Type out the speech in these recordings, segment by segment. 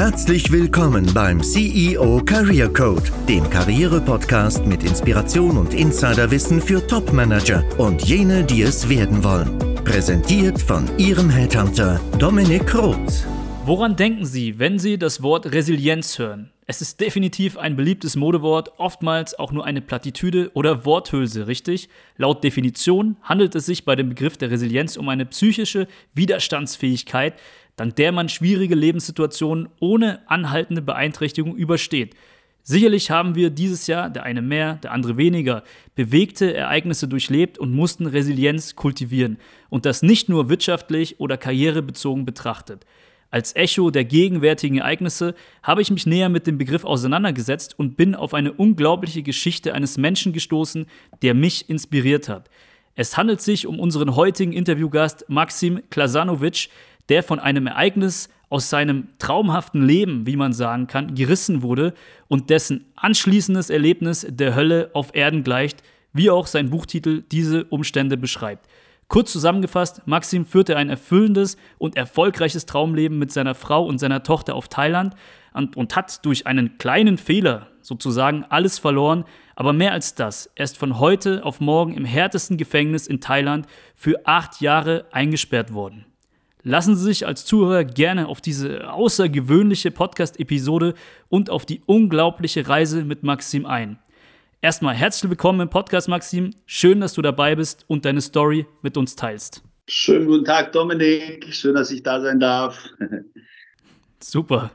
Herzlich willkommen beim CEO Career Code, dem Karriere-Podcast mit Inspiration und Insiderwissen für Top-Manager und jene, die es werden wollen. Präsentiert von Ihrem Headhunter Dominik Roth. Woran denken Sie, wenn Sie das Wort Resilienz hören? Es ist definitiv ein beliebtes Modewort, oftmals auch nur eine Plattitüde oder Worthülse, richtig? Laut Definition handelt es sich bei dem Begriff der Resilienz um eine psychische Widerstandsfähigkeit, dank der man schwierige Lebenssituationen ohne anhaltende Beeinträchtigung übersteht. Sicherlich haben wir dieses Jahr, der eine mehr, der andere weniger, bewegte Ereignisse durchlebt und mussten Resilienz kultivieren. Und das nicht nur wirtschaftlich oder karrierebezogen betrachtet. Als Echo der gegenwärtigen Ereignisse habe ich mich näher mit dem Begriff auseinandergesetzt und bin auf eine unglaubliche Geschichte eines Menschen gestoßen, der mich inspiriert hat. Es handelt sich um unseren heutigen Interviewgast Maxim Klasanovic, der von einem Ereignis aus seinem traumhaften Leben, wie man sagen kann, gerissen wurde und dessen anschließendes Erlebnis der Hölle auf Erden gleicht, wie auch sein Buchtitel diese Umstände beschreibt. Kurz zusammengefasst, Maxim führte ein erfüllendes und erfolgreiches Traumleben mit seiner Frau und seiner Tochter auf Thailand und, und, hat durch einen kleinen Fehler sozusagen alles verloren. Aber mehr als das, er ist von heute auf morgen im härtesten Gefängnis in Thailand für acht Jahre eingesperrt worden. Lassen Sie sich als Zuhörer gerne auf diese außergewöhnliche Podcast-Episode und auf die unglaubliche Reise mit Maxim ein. Erstmal herzlich willkommen im Podcast, Maxim. Schön, dass du dabei bist und deine Story mit uns teilst. Schönen guten Tag, Dominik. Schön, dass ich da sein darf. Super.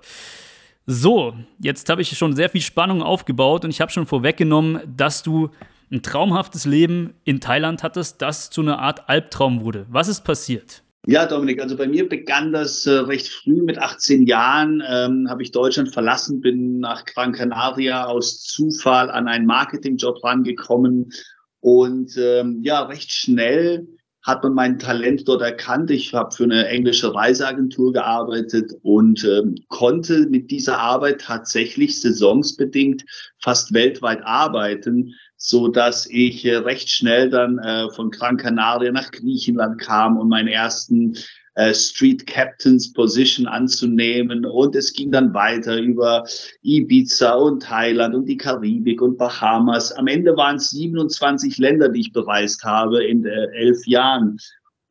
So, jetzt habe ich schon sehr viel Spannung aufgebaut und ich habe schon vorweggenommen, dass du ein traumhaftes Leben in Thailand hattest, das zu einer Art Albtraum wurde. Was ist passiert? Ja, Dominik, also bei mir begann das äh, recht früh. Mit 18 Jahren ähm, habe ich Deutschland verlassen, bin nach Gran Canaria aus Zufall an einen Marketingjob rangekommen und ähm, ja, recht schnell hat man mein Talent dort erkannt. Ich habe für eine englische Reiseagentur gearbeitet und ähm, konnte mit dieser Arbeit tatsächlich saisonsbedingt fast weltweit arbeiten so dass ich äh, recht schnell dann äh, von Gran Canaria nach Griechenland kam, um meinen ersten äh, Street Captains Position anzunehmen. Und es ging dann weiter über Ibiza und Thailand und die Karibik und Bahamas. Am Ende waren es 27 Länder, die ich bereist habe in äh, elf Jahren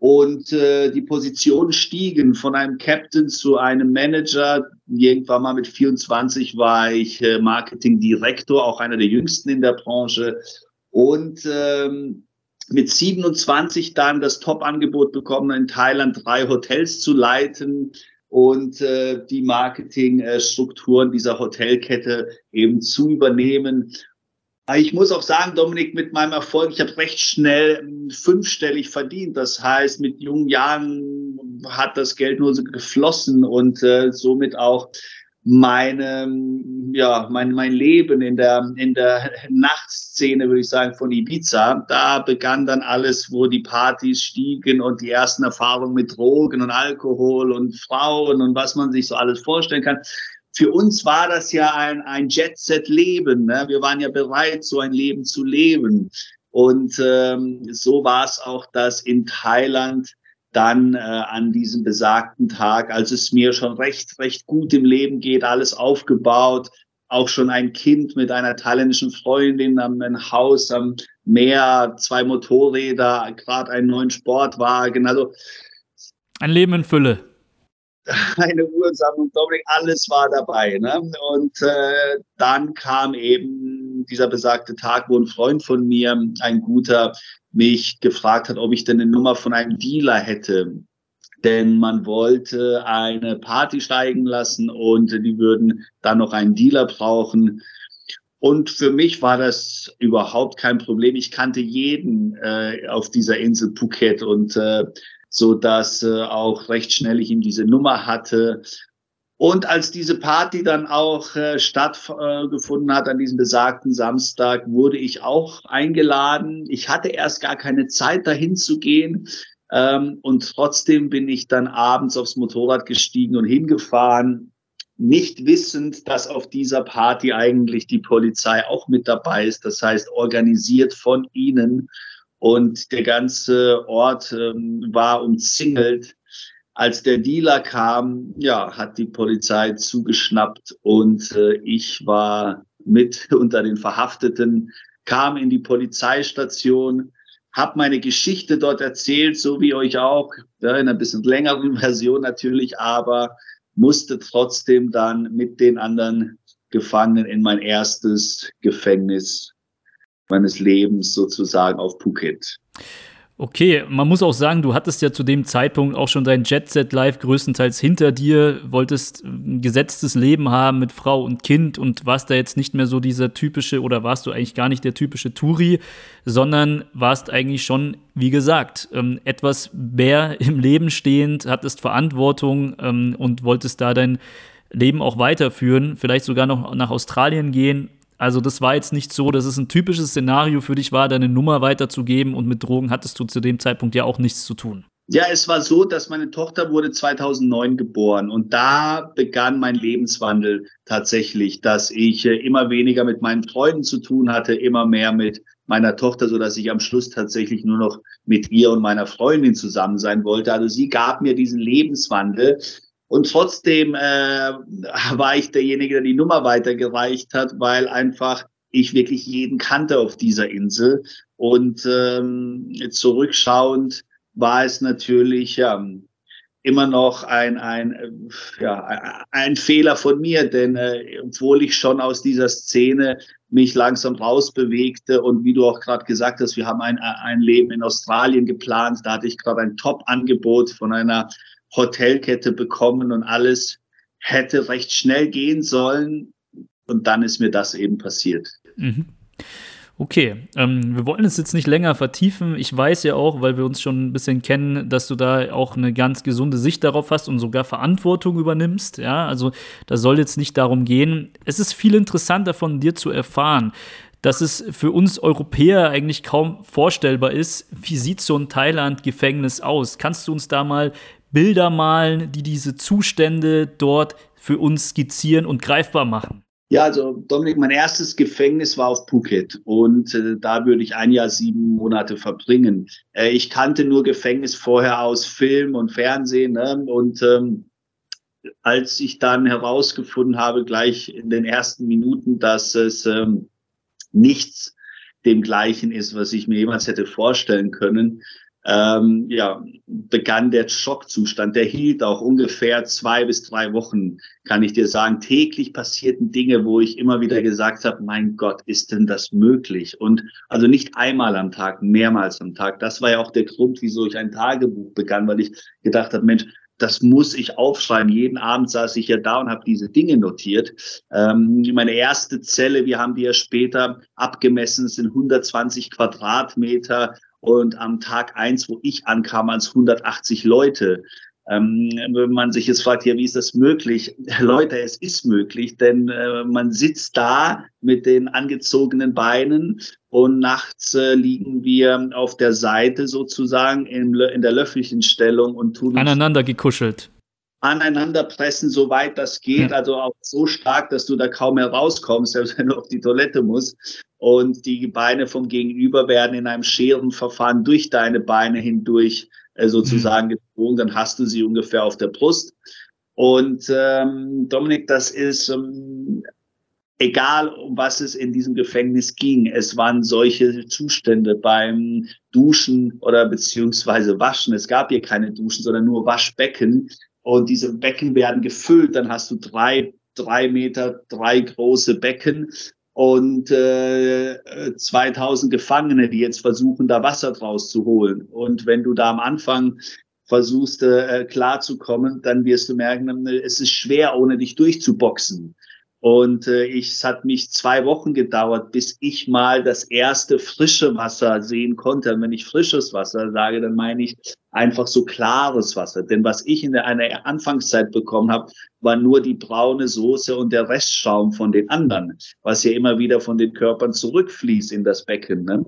und äh, die Positionen stiegen von einem Captain zu einem Manager. Irgendwann mal mit 24 war ich äh, Marketingdirektor, auch einer der jüngsten in der Branche. Und ähm, mit 27 dann das Top-Angebot bekommen, in Thailand drei Hotels zu leiten und äh, die Marketingstrukturen dieser Hotelkette eben zu übernehmen. Ich muss auch sagen, Dominik, mit meinem Erfolg, ich habe recht schnell ähm, fünfstellig verdient. Das heißt, mit jungen Jahren hat das Geld nur so geflossen und äh, somit auch meine, ja, mein, mein Leben in der, in der Nachtszene, würde ich sagen, von Ibiza. Da begann dann alles, wo die Partys stiegen und die ersten Erfahrungen mit Drogen und Alkohol und Frauen und was man sich so alles vorstellen kann für uns war das ja ein, ein Jet-Set-Leben. Ne? Wir waren ja bereit, so ein Leben zu leben. Und ähm, so war es auch, dass in Thailand dann äh, an diesem besagten Tag, als es mir schon recht, recht gut im Leben geht, alles aufgebaut, auch schon ein Kind mit einer thailändischen Freundin, ein Haus am Meer, zwei Motorräder, gerade einen neuen Sportwagen. Also ein Leben in Fülle eine Uhrensammlung, Dominik, alles war dabei. Ne? Und äh, dann kam eben dieser besagte Tag, wo ein Freund von mir, ein guter, mich gefragt hat, ob ich denn eine Nummer von einem Dealer hätte. Denn man wollte eine Party steigen lassen und die würden dann noch einen Dealer brauchen. Und für mich war das überhaupt kein Problem. Ich kannte jeden äh, auf dieser Insel Phuket und äh, so dass äh, auch recht schnell ich ihm diese Nummer hatte. Und als diese Party dann auch äh, stattgefunden äh, hat an diesem besagten Samstag, wurde ich auch eingeladen. Ich hatte erst gar keine Zeit, dahin zu gehen. Ähm, und trotzdem bin ich dann abends aufs Motorrad gestiegen und hingefahren, nicht wissend, dass auf dieser Party eigentlich die Polizei auch mit dabei ist. Das heißt, organisiert von ihnen und der ganze Ort ähm, war umzingelt. als der Dealer kam, ja, hat die Polizei zugeschnappt und äh, ich war mit unter den Verhafteten, kam in die Polizeistation, habe meine Geschichte dort erzählt, so wie euch auch, ja, in einer bisschen längeren Version natürlich, aber musste trotzdem dann mit den anderen Gefangenen in mein erstes Gefängnis meines Lebens sozusagen auf Phuket. Okay, man muss auch sagen, du hattest ja zu dem Zeitpunkt auch schon dein Jet Set Live größtenteils hinter dir, wolltest ein gesetztes Leben haben mit Frau und Kind und warst da jetzt nicht mehr so dieser typische oder warst du eigentlich gar nicht der typische Touri, sondern warst eigentlich schon, wie gesagt, ähm, etwas mehr im Leben stehend, hattest Verantwortung ähm, und wolltest da dein Leben auch weiterführen, vielleicht sogar noch nach Australien gehen also das war jetzt nicht so, dass es ein typisches Szenario für dich war, deine Nummer weiterzugeben und mit Drogen hattest du zu dem Zeitpunkt ja auch nichts zu tun. Ja, es war so, dass meine Tochter wurde 2009 geboren und da begann mein Lebenswandel tatsächlich, dass ich äh, immer weniger mit meinen Freunden zu tun hatte, immer mehr mit meiner Tochter, so dass ich am Schluss tatsächlich nur noch mit ihr und meiner Freundin zusammen sein wollte. Also sie gab mir diesen Lebenswandel, und trotzdem äh, war ich derjenige, der die Nummer weitergereicht hat, weil einfach ich wirklich jeden kannte auf dieser Insel. Und ähm, zurückschauend war es natürlich ja, immer noch ein, ein, ja, ein Fehler von mir, denn äh, obwohl ich schon aus dieser Szene mich langsam rausbewegte und wie du auch gerade gesagt hast, wir haben ein, ein Leben in Australien geplant, da hatte ich gerade ein Top-Angebot von einer Hotelkette bekommen und alles hätte recht schnell gehen sollen. Und dann ist mir das eben passiert. Mhm. Okay, ähm, wir wollen es jetzt nicht länger vertiefen. Ich weiß ja auch, weil wir uns schon ein bisschen kennen, dass du da auch eine ganz gesunde Sicht darauf hast und sogar Verantwortung übernimmst. Ja, also da soll jetzt nicht darum gehen. Es ist viel interessanter von dir zu erfahren, dass es für uns Europäer eigentlich kaum vorstellbar ist. Wie sieht so ein Thailand-Gefängnis aus? Kannst du uns da mal Bilder malen, die diese Zustände dort für uns skizzieren und greifbar machen? Ja, also Dominik, mein erstes Gefängnis war auf Phuket und äh, da würde ich ein Jahr, sieben Monate verbringen. Äh, ich kannte nur Gefängnis vorher aus Film und Fernsehen ne? und ähm, als ich dann herausgefunden habe, gleich in den ersten Minuten, dass es ähm, nichts dem gleichen ist, was ich mir jemals hätte vorstellen können, ähm, ja, begann der Schockzustand. Der hielt auch ungefähr zwei bis drei Wochen, kann ich dir sagen. Täglich passierten Dinge, wo ich immer wieder gesagt habe, mein Gott, ist denn das möglich? Und also nicht einmal am Tag, mehrmals am Tag. Das war ja auch der Grund, wieso ich ein Tagebuch begann, weil ich gedacht habe, Mensch, das muss ich aufschreiben. Jeden Abend saß ich ja da und habe diese Dinge notiert. Ähm, meine erste Zelle, wir haben die ja später abgemessen, sind 120 Quadratmeter und am Tag eins, wo ich ankam, als 180 Leute. Ähm, wenn man sich jetzt fragt, ja, wie ist das möglich? Leute, es ist möglich, denn äh, man sitzt da mit den angezogenen Beinen und nachts äh, liegen wir auf der Seite sozusagen in, in der löffelchen Stellung und tun aneinander gekuschelt aneinander pressen, soweit das geht, also auch so stark, dass du da kaum mehr rauskommst, selbst wenn du auf die Toilette musst. Und die Beine vom Gegenüber werden in einem Scherenverfahren durch deine Beine hindurch äh, sozusagen mhm. gezogen, dann hast du sie ungefähr auf der Brust. Und ähm, Dominik, das ist ähm, egal, um was es in diesem Gefängnis ging. Es waren solche Zustände beim Duschen oder beziehungsweise Waschen. Es gab hier keine Duschen, sondern nur Waschbecken, und diese Becken werden gefüllt. Dann hast du drei, drei Meter, drei große Becken und äh, 2000 Gefangene, die jetzt versuchen, da Wasser draus zu holen. Und wenn du da am Anfang versuchst, äh, klarzukommen, dann wirst du merken, es ist schwer, ohne dich durchzuboxen. Und äh, ich, es hat mich zwei Wochen gedauert, bis ich mal das erste frische Wasser sehen konnte. Und wenn ich frisches Wasser sage, dann meine ich einfach so klares Wasser. Denn was ich in der, einer Anfangszeit bekommen habe, war nur die braune Soße und der Restschaum von den anderen, was ja immer wieder von den Körpern zurückfließt in das Becken. Ne?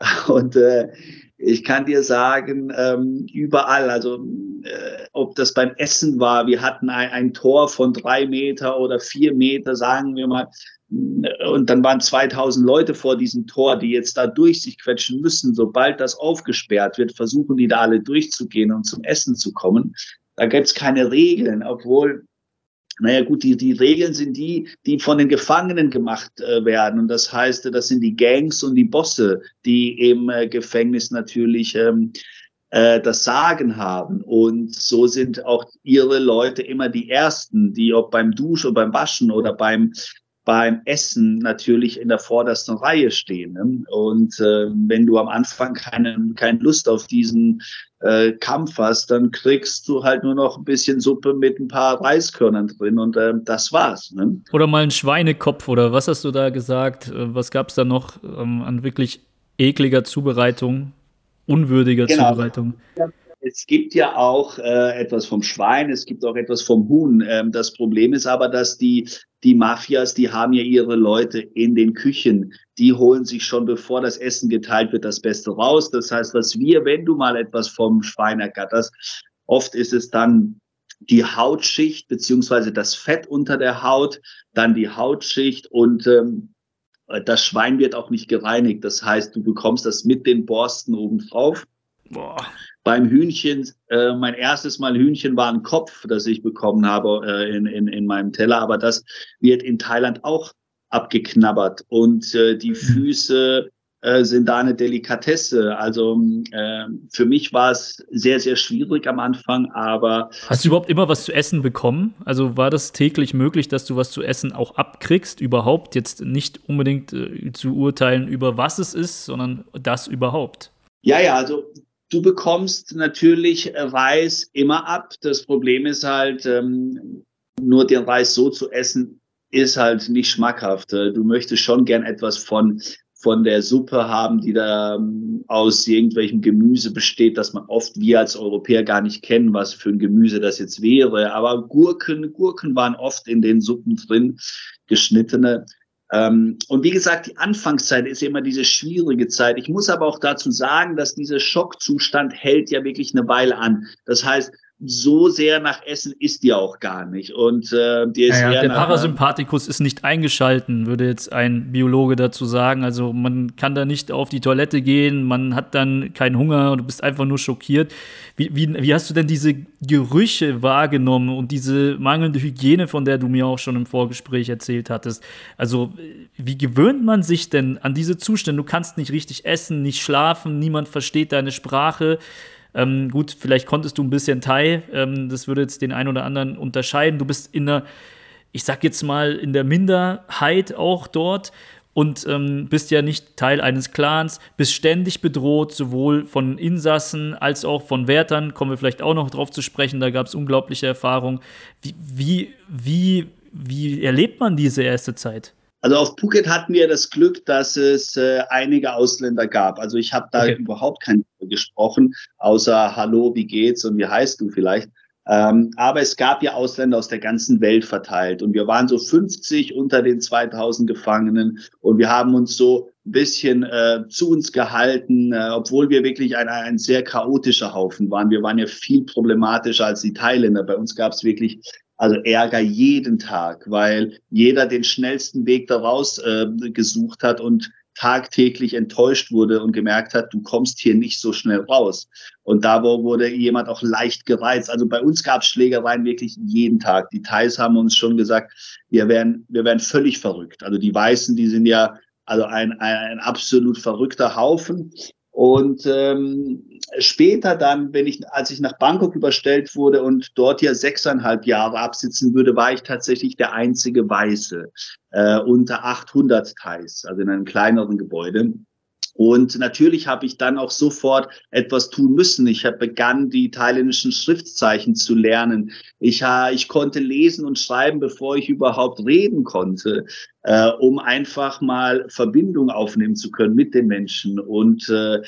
Und äh, ich kann dir sagen, ähm, überall, also äh, ob das beim Essen war, wir hatten ein, ein Tor von drei Meter oder vier Meter, sagen wir mal, und dann waren 2000 Leute vor diesem Tor, die jetzt da durch sich quetschen müssen. Sobald das aufgesperrt wird, versuchen die da alle durchzugehen und zum Essen zu kommen. Da gibt es keine Regeln, obwohl naja gut, die, die Regeln sind die, die von den Gefangenen gemacht äh, werden. Und das heißt, das sind die Gangs und die Bosse, die im äh, Gefängnis natürlich ähm, äh, das Sagen haben. Und so sind auch ihre Leute immer die Ersten, die ob beim Duschen beim Waschen oder beim beim Essen natürlich in der vordersten Reihe stehen. Ne? Und äh, wenn du am Anfang keine, keine Lust auf diesen äh, Kampf hast, dann kriegst du halt nur noch ein bisschen Suppe mit ein paar Reiskörnern drin und äh, das war's. Ne? Oder mal ein Schweinekopf oder was hast du da gesagt? Äh, was gab's da noch ähm, an wirklich ekliger Zubereitung, unwürdiger genau. Zubereitung? Ja es gibt ja auch äh, etwas vom Schwein, es gibt auch etwas vom Huhn. Ähm, das Problem ist aber, dass die, die Mafias, die haben ja ihre Leute in den Küchen. Die holen sich schon, bevor das Essen geteilt wird, das Beste raus. Das heißt, was wir, wenn du mal etwas vom Schwein ergatterst, oft ist es dann die Hautschicht beziehungsweise das Fett unter der Haut, dann die Hautschicht und ähm, das Schwein wird auch nicht gereinigt. Das heißt, du bekommst das mit den Borsten oben drauf. Boah. Beim Hühnchen, äh, mein erstes Mal Hühnchen war ein Kopf, das ich bekommen habe äh, in, in, in meinem Teller, aber das wird in Thailand auch abgeknabbert und äh, die mhm. Füße äh, sind da eine Delikatesse. Also äh, für mich war es sehr, sehr schwierig am Anfang, aber. Hast du überhaupt immer was zu essen bekommen? Also war das täglich möglich, dass du was zu essen auch abkriegst? Überhaupt jetzt nicht unbedingt äh, zu urteilen über was es ist, sondern das überhaupt? Ja, ja, also Du bekommst natürlich Reis immer ab. Das Problem ist halt, ähm, nur den Reis so zu essen, ist halt nicht schmackhaft. Du möchtest schon gern etwas von, von der Suppe haben, die da ähm, aus irgendwelchem Gemüse besteht, das man oft wir als Europäer gar nicht kennen, was für ein Gemüse das jetzt wäre. Aber Gurken, Gurken waren oft in den Suppen drin, geschnittene. Ähm, und wie gesagt, die Anfangszeit ist immer diese schwierige Zeit. Ich muss aber auch dazu sagen, dass dieser Schockzustand hält ja wirklich eine Weile an. Das heißt, so sehr nach Essen ist die auch gar nicht. Und äh, die ist ja, ja, der Parasympathikus ist nicht eingeschalten, würde jetzt ein Biologe dazu sagen. Also man kann da nicht auf die Toilette gehen, man hat dann keinen Hunger und du bist einfach nur schockiert. Wie, wie, wie hast du denn diese Gerüche wahrgenommen und diese mangelnde Hygiene, von der du mir auch schon im Vorgespräch erzählt hattest? Also wie gewöhnt man sich denn an diese Zustände? Du kannst nicht richtig essen, nicht schlafen, niemand versteht deine Sprache. Ähm, gut, vielleicht konntest du ein bisschen Thai, ähm, das würde jetzt den einen oder anderen unterscheiden. Du bist in der, ich sag jetzt mal, in der Minderheit auch dort und ähm, bist ja nicht Teil eines Clans, bist ständig bedroht, sowohl von Insassen als auch von Wärtern. Kommen wir vielleicht auch noch drauf zu sprechen, da gab es unglaubliche Erfahrungen. Wie, wie, wie, wie erlebt man diese erste Zeit? Also auf Phuket hatten wir das Glück, dass es äh, einige Ausländer gab. Also ich habe da okay. überhaupt kein gesprochen, außer Hallo, wie geht's und wie heißt du vielleicht. Ähm, aber es gab ja Ausländer aus der ganzen Welt verteilt und wir waren so 50 unter den 2000 Gefangenen und wir haben uns so ein bisschen äh, zu uns gehalten, äh, obwohl wir wirklich ein, ein sehr chaotischer Haufen waren. Wir waren ja viel problematischer als die Thailänder. Bei uns gab es wirklich also Ärger jeden Tag, weil jeder den schnellsten Weg daraus äh, gesucht hat und tagtäglich enttäuscht wurde und gemerkt hat, du kommst hier nicht so schnell raus. Und da wurde jemand auch leicht gereizt. Also bei uns gab es Schlägereien wirklich jeden Tag. Die Thais haben uns schon gesagt, wir wären, wir wären völlig verrückt. Also die Weißen, die sind ja also ein, ein, ein absolut verrückter Haufen. Und ähm, später dann, wenn ich, als ich nach Bangkok überstellt wurde und dort ja sechseinhalb Jahre absitzen würde, war ich tatsächlich der einzige Weiße äh, unter 800 Thais, also in einem kleineren Gebäude. Und natürlich habe ich dann auch sofort etwas tun müssen. Ich habe begann, die thailändischen Schriftzeichen zu lernen. Ich, ich konnte lesen und schreiben, bevor ich überhaupt reden konnte, äh, um einfach mal Verbindung aufnehmen zu können mit den Menschen. Und äh,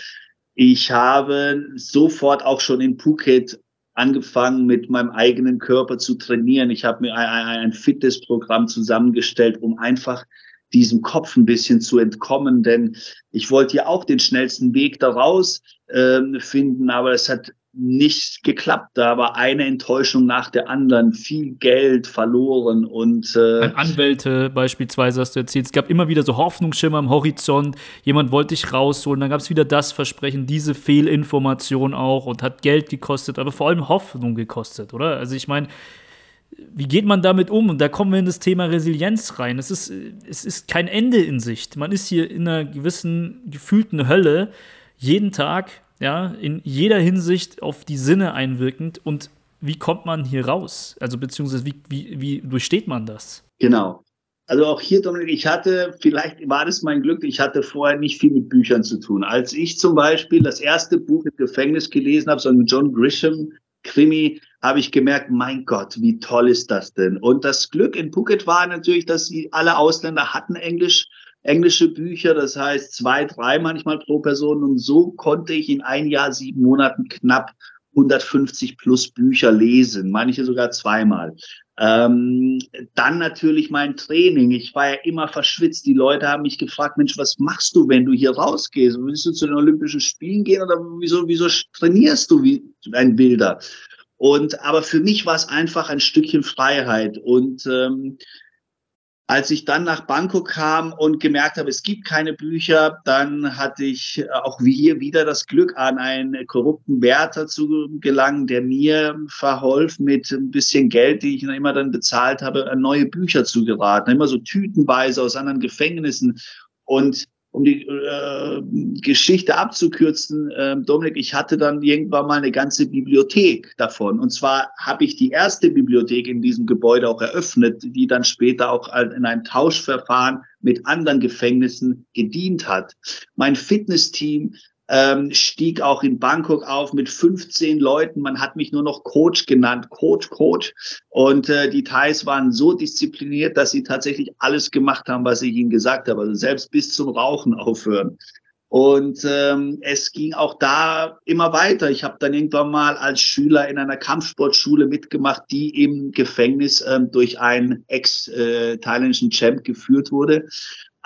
ich habe sofort auch schon in Phuket angefangen, mit meinem eigenen Körper zu trainieren. Ich habe mir ein, ein, ein Fitnessprogramm zusammengestellt, um einfach diesem Kopf ein bisschen zu entkommen, denn ich wollte ja auch den schnellsten Weg daraus äh, finden, aber es hat nicht geklappt. Da war eine Enttäuschung nach der anderen, viel Geld verloren und äh Anwälte beispielsweise hast du erzählt. Es gab immer wieder so Hoffnungsschimmer am Horizont. Jemand wollte dich rausholen, dann gab es wieder das Versprechen, diese Fehlinformation auch und hat Geld gekostet, aber vor allem Hoffnung gekostet, oder? Also ich meine, wie geht man damit um? Und da kommen wir in das Thema Resilienz rein. Es ist, es ist kein Ende in Sicht. Man ist hier in einer gewissen gefühlten Hölle jeden Tag ja, in jeder Hinsicht auf die Sinne einwirkend. Und wie kommt man hier raus? Also beziehungsweise wie, wie, wie durchsteht man das? Genau. Also auch hier, Dominik, ich hatte, vielleicht war das mein Glück, ich hatte vorher nicht viel mit Büchern zu tun. Als ich zum Beispiel das erste Buch im Gefängnis gelesen habe, so ein John Grisham Krimi, habe ich gemerkt, mein Gott, wie toll ist das denn? Und das Glück in Phuket war natürlich, dass sie alle Ausländer hatten Englisch englische Bücher, das heißt zwei, drei manchmal pro Person. Und so konnte ich in ein Jahr, sieben Monaten knapp 150 plus Bücher lesen, manche sogar zweimal. Ähm, dann natürlich mein Training. Ich war ja immer verschwitzt. Die Leute haben mich gefragt, Mensch, was machst du, wenn du hier rausgehst? Willst du zu den Olympischen Spielen gehen oder wieso, wieso trainierst du wie ein Bilder? Und aber für mich war es einfach ein Stückchen Freiheit. Und ähm, als ich dann nach Bangkok kam und gemerkt habe, es gibt keine Bücher, dann hatte ich äh, auch wie hier wieder das Glück, an einen korrupten Wärter zu gelangen, der mir verholf, mit ein bisschen Geld, die ich immer dann bezahlt habe, neue Bücher zu geraten. Immer so tütenweise aus anderen Gefängnissen. Und um die äh, Geschichte abzukürzen, äh, Dominik, ich hatte dann irgendwann mal eine ganze Bibliothek davon. Und zwar habe ich die erste Bibliothek in diesem Gebäude auch eröffnet, die dann später auch in einem Tauschverfahren mit anderen Gefängnissen gedient hat. Mein Fitnessteam ähm, stieg auch in Bangkok auf mit 15 Leuten. Man hat mich nur noch Coach genannt, Coach, Coach. Und äh, die Thais waren so diszipliniert, dass sie tatsächlich alles gemacht haben, was ich ihnen gesagt habe. Also selbst bis zum Rauchen aufhören. Und ähm, es ging auch da immer weiter. Ich habe dann irgendwann mal als Schüler in einer Kampfsportschule mitgemacht, die im Gefängnis ähm, durch einen ex-thailändischen äh, Champ geführt wurde.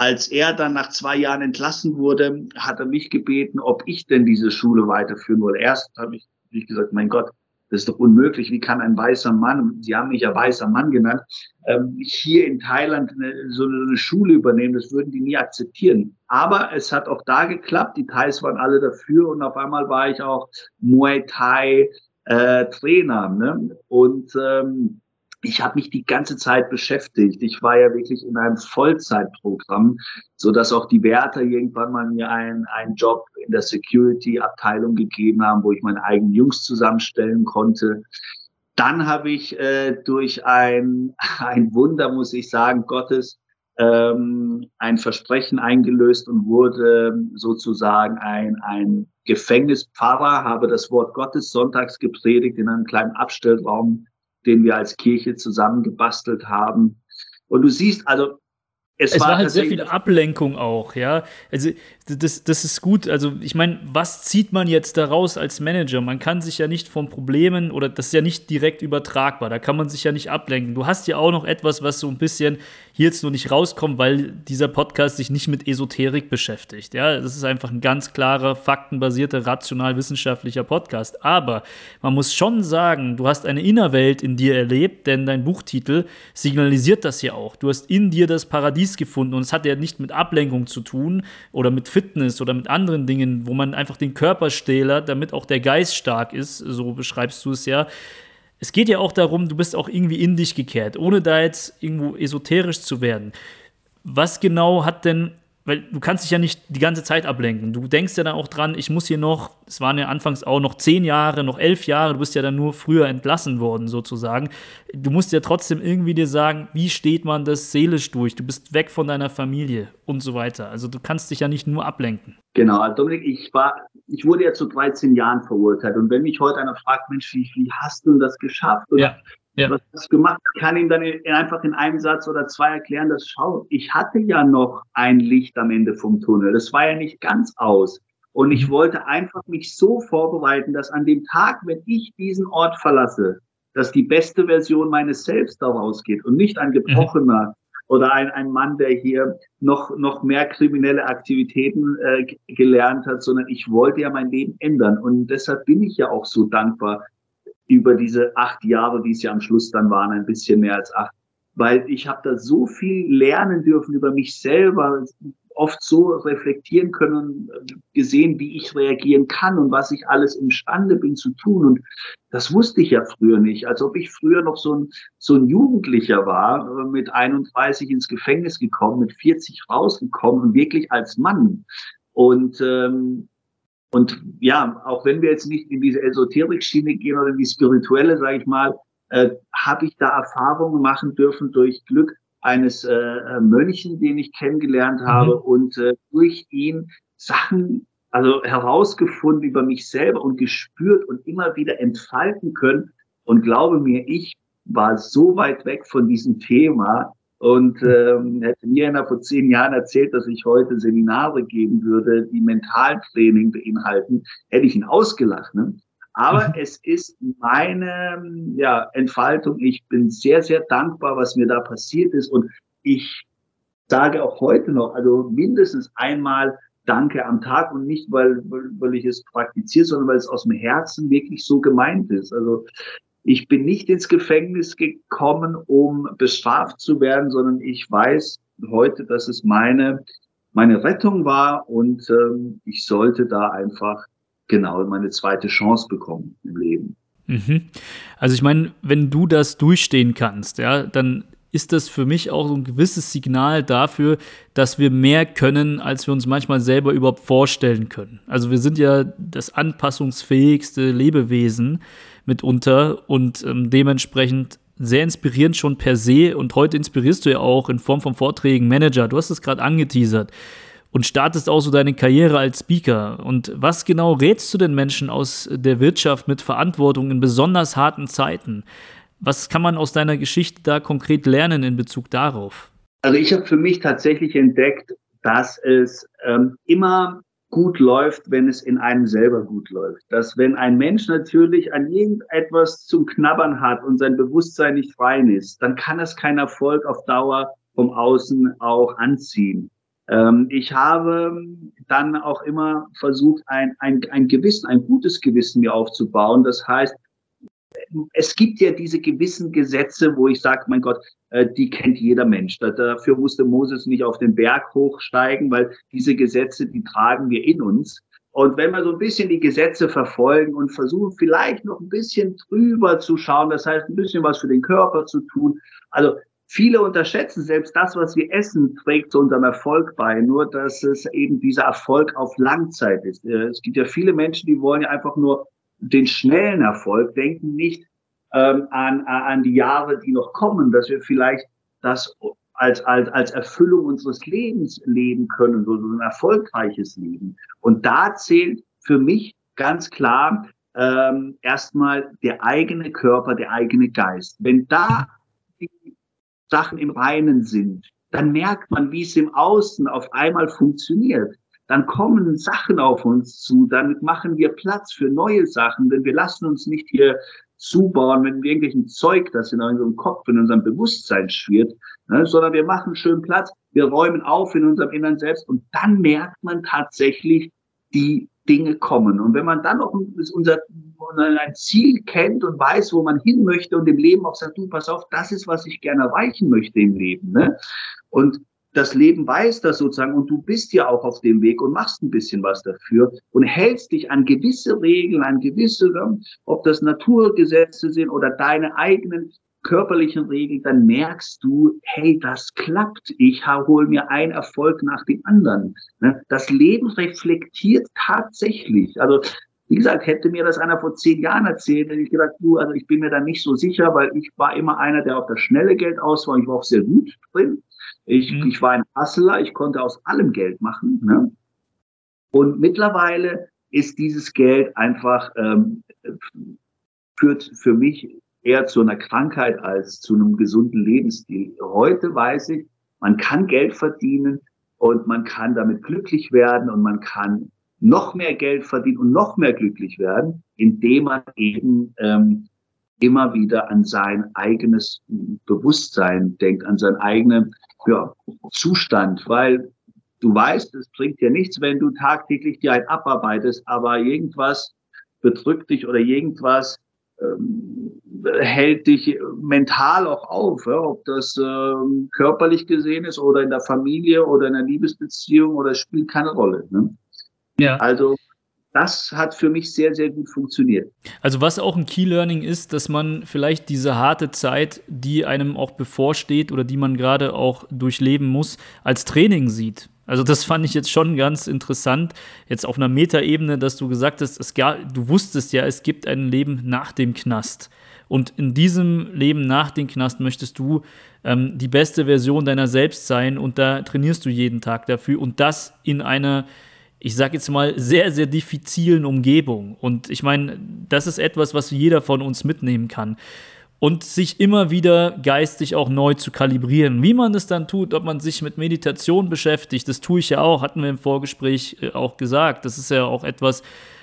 Als er dann nach zwei Jahren entlassen wurde, hat er mich gebeten, ob ich denn diese Schule weiterführen wolle. Erst habe ich, ich gesagt, mein Gott, das ist doch unmöglich. Wie kann ein weißer Mann, Sie haben mich ja weißer Mann genannt, ähm, hier in Thailand eine, so eine Schule übernehmen? Das würden die nie akzeptieren. Aber es hat auch da geklappt. Die Thais waren alle dafür und auf einmal war ich auch Muay Thai äh, Trainer. Ne? Und ähm, ich habe mich die ganze Zeit beschäftigt. Ich war ja wirklich in einem Vollzeitprogramm, so dass auch die Wärter irgendwann mal mir einen, einen Job in der Security-Abteilung gegeben haben, wo ich meine eigenen Jungs zusammenstellen konnte. Dann habe ich äh, durch ein, ein Wunder, muss ich sagen, Gottes, ähm, ein Versprechen eingelöst und wurde sozusagen ein, ein Gefängnispfarrer, habe das Wort Gottes sonntags gepredigt in einem kleinen Abstellraum den wir als Kirche zusammengebastelt haben. Und du siehst, also es, es war, war, halt sehr viel Ablenkung auch, ja. Also das, das ist gut. Also ich meine, was zieht man jetzt daraus als Manager? Man kann sich ja nicht von Problemen oder das ist ja nicht direkt übertragbar. Da kann man sich ja nicht ablenken. Du hast ja auch noch etwas, was so ein bisschen hier jetzt nur nicht rauskommt, weil dieser Podcast sich nicht mit Esoterik beschäftigt. Ja, das ist einfach ein ganz klarer, faktenbasierter, rational-wissenschaftlicher Podcast. Aber man muss schon sagen, du hast eine Innerwelt in dir erlebt, denn dein Buchtitel signalisiert das ja auch. Du hast in dir das Paradies gefunden und es hat ja nicht mit Ablenkung zu tun oder mit Fitness oder mit anderen Dingen, wo man einfach den Körper stählert, damit auch der Geist stark ist, so beschreibst du es ja. Es geht ja auch darum, du bist auch irgendwie in dich gekehrt, ohne da jetzt irgendwo esoterisch zu werden. Was genau hat denn weil du kannst dich ja nicht die ganze Zeit ablenken. Du denkst ja dann auch dran, ich muss hier noch, es waren ja anfangs auch noch zehn Jahre, noch elf Jahre, du bist ja dann nur früher entlassen worden sozusagen. Du musst ja trotzdem irgendwie dir sagen, wie steht man das seelisch durch? Du bist weg von deiner Familie und so weiter. Also du kannst dich ja nicht nur ablenken. Genau, also Dominik, ich war, ich wurde ja zu 13 Jahren verurteilt. Und wenn mich heute einer fragt, Mensch, wie, wie hast du das geschafft? Und ja ja. was du gemacht? Ich kann ihm dann einfach in einem Satz oder zwei erklären, dass schau, ich hatte ja noch ein Licht am Ende vom Tunnel. Das war ja nicht ganz aus. Und ich mhm. wollte einfach mich so vorbereiten, dass an dem Tag, wenn ich diesen Ort verlasse, dass die beste Version meines Selbst daraus geht und nicht ein gebrochener, oder ein, ein Mann, der hier noch, noch mehr kriminelle Aktivitäten äh, gelernt hat, sondern ich wollte ja mein Leben ändern. Und deshalb bin ich ja auch so dankbar über diese acht Jahre, die es ja am Schluss dann waren, ein bisschen mehr als acht. Weil ich habe da so viel lernen dürfen über mich selber, oft so reflektieren können gesehen, wie ich reagieren kann und was ich alles imstande bin zu tun. Und das wusste ich ja früher nicht. Als ob ich früher noch so ein, so ein Jugendlicher war, äh, mit 31 ins Gefängnis gekommen, mit 40 rausgekommen und wirklich als Mann. Und, ähm, und ja, auch wenn wir jetzt nicht in diese Esoterik-Schiene gehen oder in die spirituelle, sage ich mal, äh, habe ich da Erfahrungen machen dürfen durch Glück, eines äh, äh, Mönchen, den ich kennengelernt habe mhm. und äh, durch ihn Sachen also herausgefunden über mich selber und gespürt und immer wieder entfalten können. Und glaube mir, ich war so weit weg von diesem Thema und ähm, hätte mir einer vor zehn Jahren erzählt, dass ich heute Seminare geben würde, die Mentaltraining beinhalten, hätte ich ihn ausgelacht. Ne? Aber mhm. es ist meine ja, Entfaltung. Ich bin sehr, sehr dankbar, was mir da passiert ist. Und ich sage auch heute noch, also mindestens einmal Danke am Tag und nicht, weil, weil ich es praktiziere, sondern weil es aus dem Herzen wirklich so gemeint ist. Also ich bin nicht ins Gefängnis gekommen, um bestraft zu werden, sondern ich weiß heute, dass es meine, meine Rettung war und ähm, ich sollte da einfach genau meine zweite Chance bekommen im Leben. Mhm. Also ich meine, wenn du das durchstehen kannst, ja, dann ist das für mich auch so ein gewisses Signal dafür, dass wir mehr können, als wir uns manchmal selber überhaupt vorstellen können. Also wir sind ja das anpassungsfähigste Lebewesen mitunter und ähm, dementsprechend sehr inspirierend schon per se. Und heute inspirierst du ja auch in Form von Vorträgen Manager. Du hast es gerade angeteasert und startest auch so deine Karriere als Speaker. Und was genau rätst du den Menschen aus der Wirtschaft mit Verantwortung in besonders harten Zeiten? Was kann man aus deiner Geschichte da konkret lernen in Bezug darauf? Also ich habe für mich tatsächlich entdeckt, dass es ähm, immer gut läuft, wenn es in einem selber gut läuft. Dass wenn ein Mensch natürlich an irgendetwas zum Knabbern hat und sein Bewusstsein nicht rein ist, dann kann es keinen Erfolg auf Dauer vom Außen auch anziehen. Ähm, ich habe dann auch immer versucht, ein, ein, ein Gewissen, ein gutes Gewissen mir aufzubauen. Das heißt, es gibt ja diese gewissen Gesetze, wo ich sage, mein Gott, äh, die kennt jeder Mensch. Dafür musste Moses nicht auf den Berg hochsteigen, weil diese Gesetze, die tragen wir in uns. Und wenn wir so ein bisschen die Gesetze verfolgen und versuchen vielleicht noch ein bisschen drüber zu schauen, das heißt ein bisschen was für den Körper zu tun. Also Viele unterschätzen selbst das, was wir essen, trägt zu unserem Erfolg bei. Nur, dass es eben dieser Erfolg auf Langzeit ist. Äh, es gibt ja viele Menschen, die wollen ja einfach nur den schnellen Erfolg, denken nicht ähm, an, an die Jahre, die noch kommen, dass wir vielleicht das als, als, als Erfüllung unseres Lebens leben können, so ein erfolgreiches Leben. Und da zählt für mich ganz klar ähm, erstmal der eigene Körper, der eigene Geist. Wenn da Sachen im Reinen sind, dann merkt man, wie es im Außen auf einmal funktioniert. Dann kommen Sachen auf uns zu, dann machen wir Platz für neue Sachen, denn wir lassen uns nicht hier zubauen mit irgendwelchen Zeug, das in unserem Kopf, in unserem Bewusstsein schwirrt, ne, sondern wir machen schön Platz, wir räumen auf in unserem Innern selbst und dann merkt man tatsächlich die Dinge kommen. Und wenn man dann noch unser, ein Ziel kennt und weiß, wo man hin möchte und im Leben auch sagt, du, pass auf, das ist, was ich gerne erreichen möchte im Leben. Ne? Und das Leben weiß das sozusagen und du bist ja auch auf dem Weg und machst ein bisschen was dafür und hältst dich an gewisse Regeln, an gewisse, ob das Naturgesetze sind oder deine eigenen körperlichen Regeln, dann merkst du, hey, das klappt. Ich hole mir einen Erfolg nach dem anderen. Ne? Das Leben reflektiert tatsächlich. Also wie gesagt, hätte mir das einer vor zehn Jahren erzählt, hätte ich gedacht, du, also ich bin mir da nicht so sicher, weil ich war immer einer, der auf das schnelle Geld aus war. Ich war auch sehr gut drin. Ich, mhm. ich war ein Hustler, ich konnte aus allem Geld machen. Ne? Und mittlerweile ist dieses Geld einfach ähm, führt für mich eher zu einer Krankheit als zu einem gesunden Lebensstil. Heute weiß ich, man kann Geld verdienen und man kann damit glücklich werden und man kann noch mehr Geld verdienen und noch mehr glücklich werden, indem man eben ähm, immer wieder an sein eigenes Bewusstsein denkt, an sein eigenes ja, Zustand, weil du weißt, es bringt dir nichts, wenn du tagtäglich dir ein abarbeitest, aber irgendwas bedrückt dich oder irgendwas ähm, hält dich mental auch auf, ja, ob das ähm, körperlich gesehen ist oder in der Familie oder in einer Liebesbeziehung oder spielt keine Rolle. Ne? Ja. Also das hat für mich sehr, sehr gut funktioniert. Also was auch ein Key Learning ist, dass man vielleicht diese harte Zeit, die einem auch bevorsteht oder die man gerade auch durchleben muss, als Training sieht. Also das fand ich jetzt schon ganz interessant, jetzt auf einer Metaebene, dass du gesagt hast, es gab, du wusstest ja, es gibt ein Leben nach dem Knast. Und in diesem Leben nach dem Knast möchtest du ähm, die beste Version deiner selbst sein und da trainierst du jeden Tag dafür und das in einer ich sage jetzt mal, sehr, sehr diffizilen Umgebung. Und ich meine, das ist etwas, was jeder von uns mitnehmen kann. Und sich immer wieder geistig auch neu zu kalibrieren. Wie man das dann tut, ob man sich mit Meditation beschäftigt, das tue ich ja auch, hatten wir im Vorgespräch äh, auch gesagt. Das ist ja auch etwas,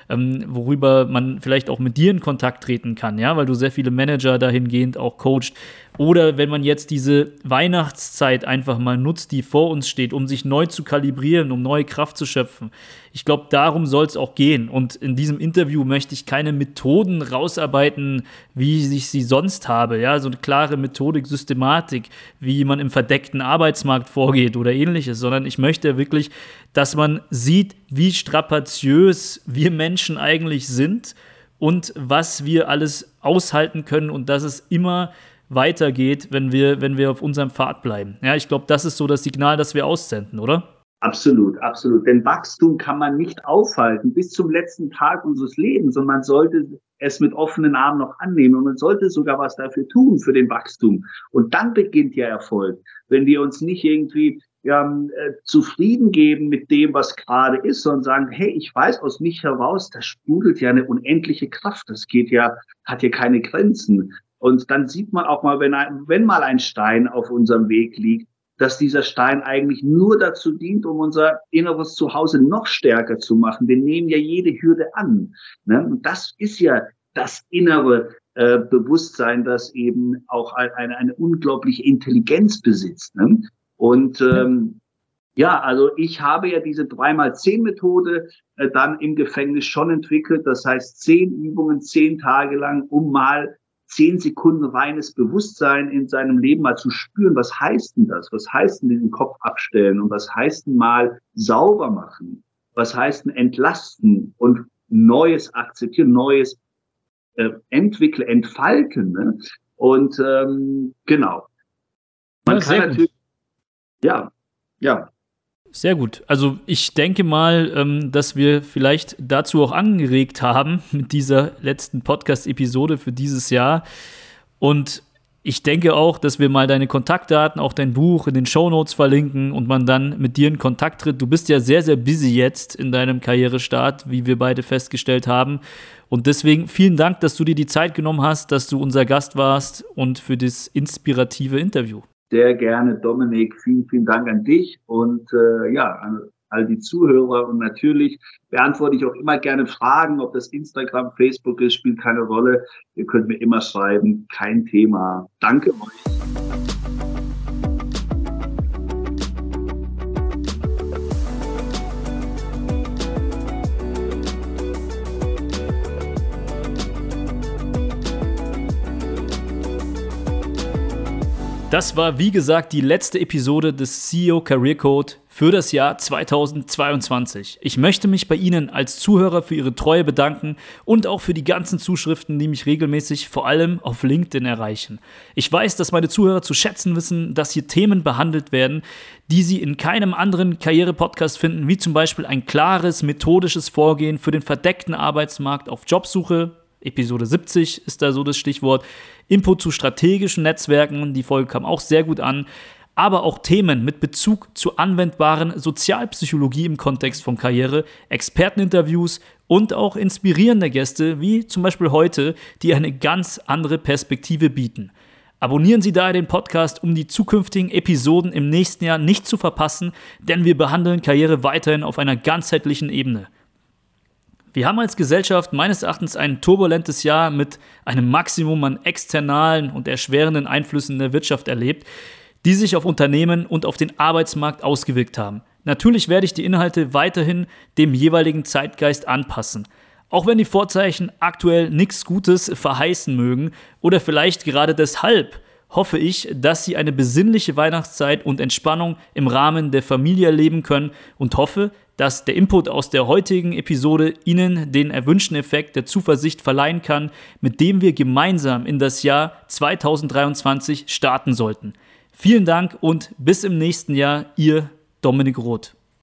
ähm, worüber man vielleicht auch mit dir in Kontakt treten kann, ja, weil du sehr viele Manager dahingehend auch coacht. Oder wenn man jetzt diese Weihnachtszeit einfach mal nutzt, die vor uns steht, um sich neu zu kalibrieren, um neue Kraft zu schöpfen. Ich glaube, darum soll es auch gehen. Und in diesem Interview möchte ich keine Methoden rausarbeiten, wie ich sie sonst habe. Ja, so eine klare Methodik, Systematik, wie man im verdeckten Arbeitsmarkt vorgeht oder ähnliches, sondern ich möchte wirklich, dass man sieht, wie strapaziös wir Menschen eigentlich sind und was wir alles aushalten können und dass es immer weitergeht, wenn wir, wenn wir auf unserem Pfad bleiben. Ja, ich glaube, das ist so das Signal, das wir aussenden, oder? Absolut, absolut. Denn Wachstum kann man nicht aufhalten bis zum letzten Tag unseres Lebens und man sollte es mit offenen Armen noch annehmen und man sollte sogar was dafür tun für den Wachstum. Und dann beginnt ja Erfolg, wenn wir uns nicht irgendwie ja, äh, zufrieden geben mit dem, was gerade ist, sondern sagen, hey, ich weiß aus mich heraus, das sprudelt ja eine unendliche Kraft. Das geht ja, hat ja keine Grenzen. Und dann sieht man auch mal, wenn, ein, wenn mal ein Stein auf unserem Weg liegt, dass dieser Stein eigentlich nur dazu dient, um unser inneres Zuhause noch stärker zu machen. Wir nehmen ja jede Hürde an. Ne? Und das ist ja das innere äh, Bewusstsein, das eben auch eine, eine unglaubliche Intelligenz besitzt. Ne? Und ähm, ja, also ich habe ja diese 3x10-Methode äh, dann im Gefängnis schon entwickelt. Das heißt, zehn Übungen, zehn Tage lang, um mal zehn Sekunden reines Bewusstsein in seinem Leben mal zu spüren, was heißt denn das? Was heißt denn diesen Kopf abstellen? Und was heißt denn mal sauber machen? Was heißt denn entlasten und Neues akzeptieren, Neues äh, entwickeln, entfalten? Ne? Und ähm, genau. Man ja, kann natürlich, ja, ja, sehr gut. Also ich denke mal, ähm, dass wir vielleicht dazu auch angeregt haben mit dieser letzten Podcast-Episode für dieses Jahr. Und ich denke auch, dass wir mal deine Kontaktdaten, auch dein Buch in den Show Notes verlinken und man dann mit dir in Kontakt tritt. Du bist ja sehr, sehr busy jetzt in deinem Karrierestart, wie wir beide festgestellt haben. Und deswegen vielen Dank, dass du dir die Zeit genommen hast, dass du unser Gast warst und für das inspirative Interview sehr gerne, Dominik. Vielen, vielen Dank an dich und äh, ja, an all die Zuhörer. Und natürlich beantworte ich auch immer gerne Fragen, ob das Instagram, Facebook ist, spielt keine Rolle. Ihr könnt mir immer schreiben, kein Thema. Danke euch. Das war, wie gesagt, die letzte Episode des CEO Career Code für das Jahr 2022. Ich möchte mich bei Ihnen als Zuhörer für Ihre Treue bedanken und auch für die ganzen Zuschriften, die mich regelmäßig vor allem auf LinkedIn erreichen. Ich weiß, dass meine Zuhörer zu schätzen wissen, dass hier Themen behandelt werden, die Sie in keinem anderen Karriere-Podcast finden, wie zum Beispiel ein klares, methodisches Vorgehen für den verdeckten Arbeitsmarkt auf Jobsuche, Episode 70 ist da so das Stichwort. Input zu strategischen Netzwerken, die Folge kam auch sehr gut an. Aber auch Themen mit Bezug zu anwendbaren Sozialpsychologie im Kontext von Karriere, Experteninterviews und auch inspirierende Gäste, wie zum Beispiel heute, die eine ganz andere Perspektive bieten. Abonnieren Sie daher den Podcast, um die zukünftigen Episoden im nächsten Jahr nicht zu verpassen, denn wir behandeln Karriere weiterhin auf einer ganzheitlichen Ebene. Wir haben als Gesellschaft meines Erachtens ein turbulentes Jahr mit einem Maximum an externalen und erschwerenden Einflüssen in der Wirtschaft erlebt, die sich auf Unternehmen und auf den Arbeitsmarkt ausgewirkt haben. Natürlich werde ich die Inhalte weiterhin dem jeweiligen Zeitgeist anpassen. Auch wenn die Vorzeichen aktuell nichts Gutes verheißen mögen oder vielleicht gerade deshalb hoffe ich, dass Sie eine besinnliche Weihnachtszeit und Entspannung im Rahmen der Familie erleben können und hoffe, dass der Input aus der heutigen Episode Ihnen den erwünschten Effekt der Zuversicht verleihen kann, mit dem wir gemeinsam in das Jahr 2023 starten sollten. Vielen Dank und bis im nächsten Jahr, Ihr Dominik Roth.